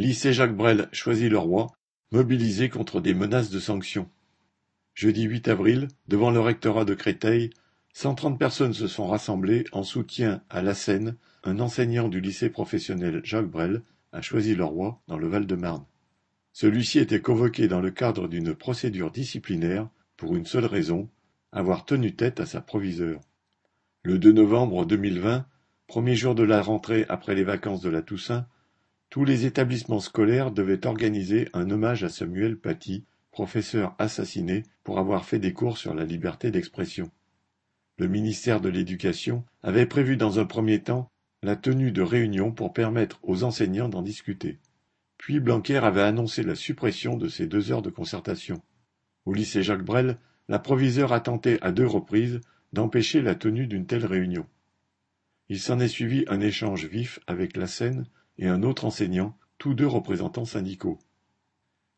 Lycée Jacques Brel Choisy-le-Roi mobilisé contre des menaces de sanctions. Jeudi 8 avril, devant le rectorat de Créteil, 130 personnes se sont rassemblées en soutien à Lassène, un enseignant du lycée professionnel Jacques Brel à Choisy-le-Roi dans le Val-de-Marne. Celui-ci était convoqué dans le cadre d'une procédure disciplinaire pour une seule raison, avoir tenu tête à sa proviseure. Le 2 novembre 2020, premier jour de la rentrée après les vacances de la Toussaint, tous les établissements scolaires devaient organiser un hommage à Samuel Paty, professeur assassiné pour avoir fait des cours sur la liberté d'expression. Le ministère de l'Éducation avait prévu dans un premier temps la tenue de réunions pour permettre aux enseignants d'en discuter. Puis Blanquer avait annoncé la suppression de ces deux heures de concertation. Au lycée Jacques Brel, la proviseure a tenté à deux reprises d'empêcher la tenue d'une telle réunion. Il s'en est suivi un échange vif avec la Seine et un autre enseignant, tous deux représentants syndicaux.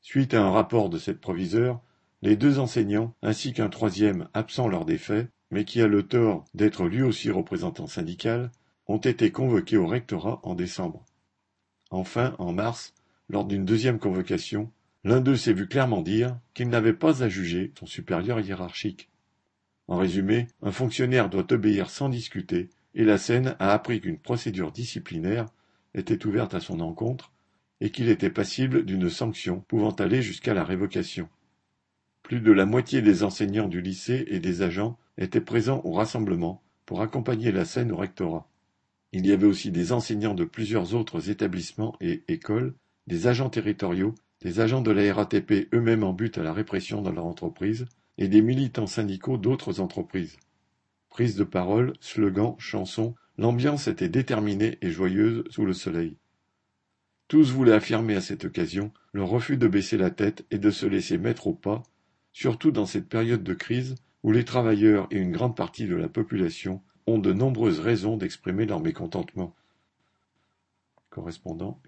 Suite à un rapport de cette proviseure, les deux enseignants, ainsi qu'un troisième absent lors des faits, mais qui a le tort d'être lui aussi représentant syndical, ont été convoqués au rectorat en décembre. Enfin, en mars, lors d'une deuxième convocation, l'un d'eux s'est vu clairement dire qu'il n'avait pas à juger son supérieur hiérarchique. En résumé, un fonctionnaire doit obéir sans discuter, et la scène a appris qu'une procédure disciplinaire était ouverte à son encontre et qu'il était passible d'une sanction pouvant aller jusqu'à la révocation. Plus de la moitié des enseignants du lycée et des agents étaient présents au rassemblement pour accompagner la scène au rectorat. Il y avait aussi des enseignants de plusieurs autres établissements et écoles, des agents territoriaux, des agents de la RATP eux-mêmes en but à la répression dans leur entreprise, et des militants syndicaux d'autres entreprises. Prise de parole, slogans, chansons, L'ambiance était déterminée et joyeuse sous le soleil. Tous voulaient affirmer à cette occasion leur refus de baisser la tête et de se laisser mettre au pas, surtout dans cette période de crise où les travailleurs et une grande partie de la population ont de nombreuses raisons d'exprimer leur mécontentement. Correspondant.